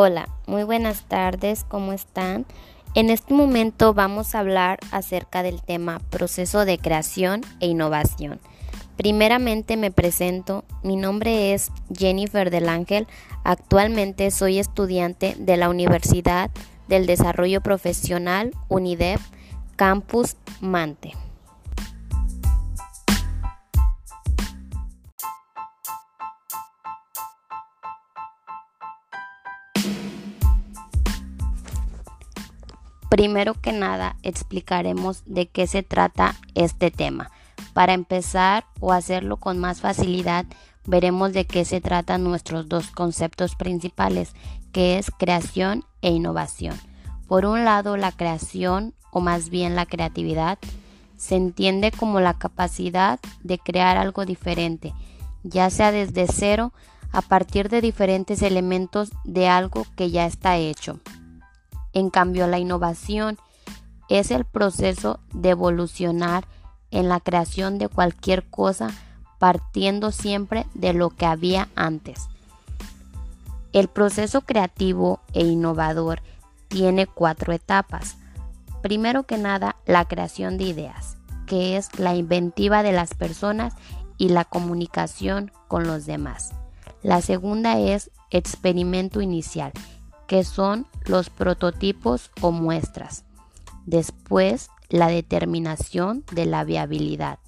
Hola, muy buenas tardes, ¿cómo están? En este momento vamos a hablar acerca del tema proceso de creación e innovación. Primeramente me presento, mi nombre es Jennifer del Ángel, actualmente soy estudiante de la Universidad del Desarrollo Profesional UNIDEP, Campus Mante. Primero que nada explicaremos de qué se trata este tema. Para empezar o hacerlo con más facilidad, veremos de qué se tratan nuestros dos conceptos principales, que es creación e innovación. Por un lado, la creación, o más bien la creatividad, se entiende como la capacidad de crear algo diferente, ya sea desde cero, a partir de diferentes elementos de algo que ya está hecho. En cambio, la innovación es el proceso de evolucionar en la creación de cualquier cosa partiendo siempre de lo que había antes. El proceso creativo e innovador tiene cuatro etapas. Primero que nada, la creación de ideas, que es la inventiva de las personas y la comunicación con los demás. La segunda es experimento inicial, que son los prototipos o muestras. Después, la determinación de la viabilidad,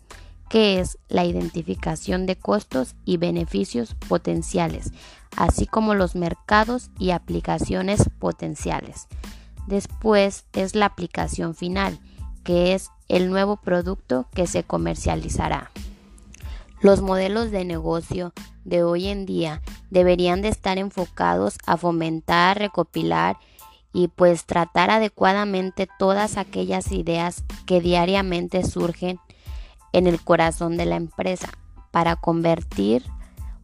que es la identificación de costos y beneficios potenciales, así como los mercados y aplicaciones potenciales. Después es la aplicación final, que es el nuevo producto que se comercializará. Los modelos de negocio de hoy en día deberían de estar enfocados a fomentar, recopilar y pues tratar adecuadamente todas aquellas ideas que diariamente surgen en el corazón de la empresa para convertir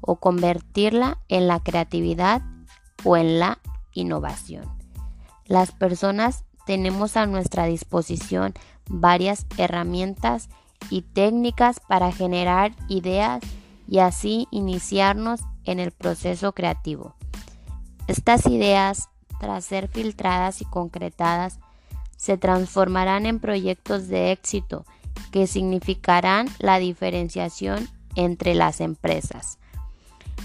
o convertirla en la creatividad o en la innovación. Las personas tenemos a nuestra disposición varias herramientas y técnicas para generar ideas y así iniciarnos en el proceso creativo. Estas ideas, tras ser filtradas y concretadas, se transformarán en proyectos de éxito que significarán la diferenciación entre las empresas.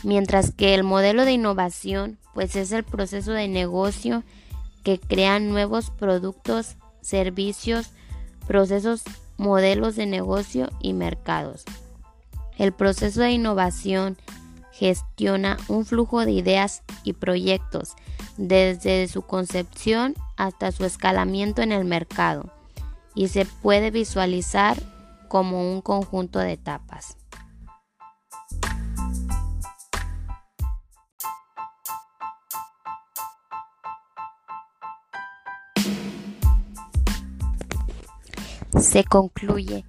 Mientras que el modelo de innovación pues es el proceso de negocio que crea nuevos productos, servicios, procesos modelos de negocio y mercados. El proceso de innovación gestiona un flujo de ideas y proyectos desde su concepción hasta su escalamiento en el mercado y se puede visualizar como un conjunto de etapas. Se concluye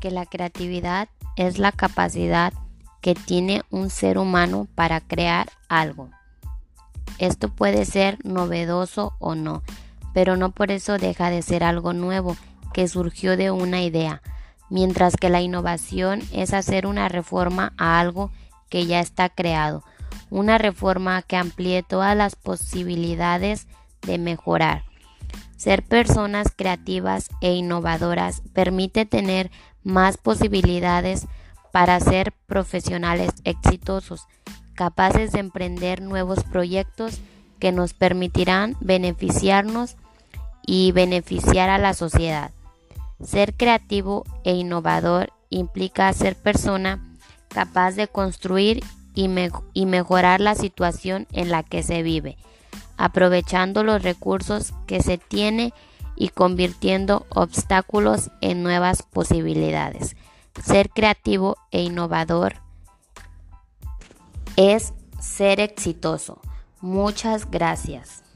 que la creatividad es la capacidad que tiene un ser humano para crear algo. Esto puede ser novedoso o no, pero no por eso deja de ser algo nuevo que surgió de una idea, mientras que la innovación es hacer una reforma a algo que ya está creado, una reforma que amplíe todas las posibilidades de mejorar. Ser personas creativas e innovadoras permite tener más posibilidades para ser profesionales exitosos, capaces de emprender nuevos proyectos que nos permitirán beneficiarnos y beneficiar a la sociedad. Ser creativo e innovador implica ser persona capaz de construir y, mejorar la situación en la que se vive aprovechando los recursos que se tiene y convirtiendo obstáculos en nuevas posibilidades. Ser creativo e innovador es ser exitoso. Muchas gracias.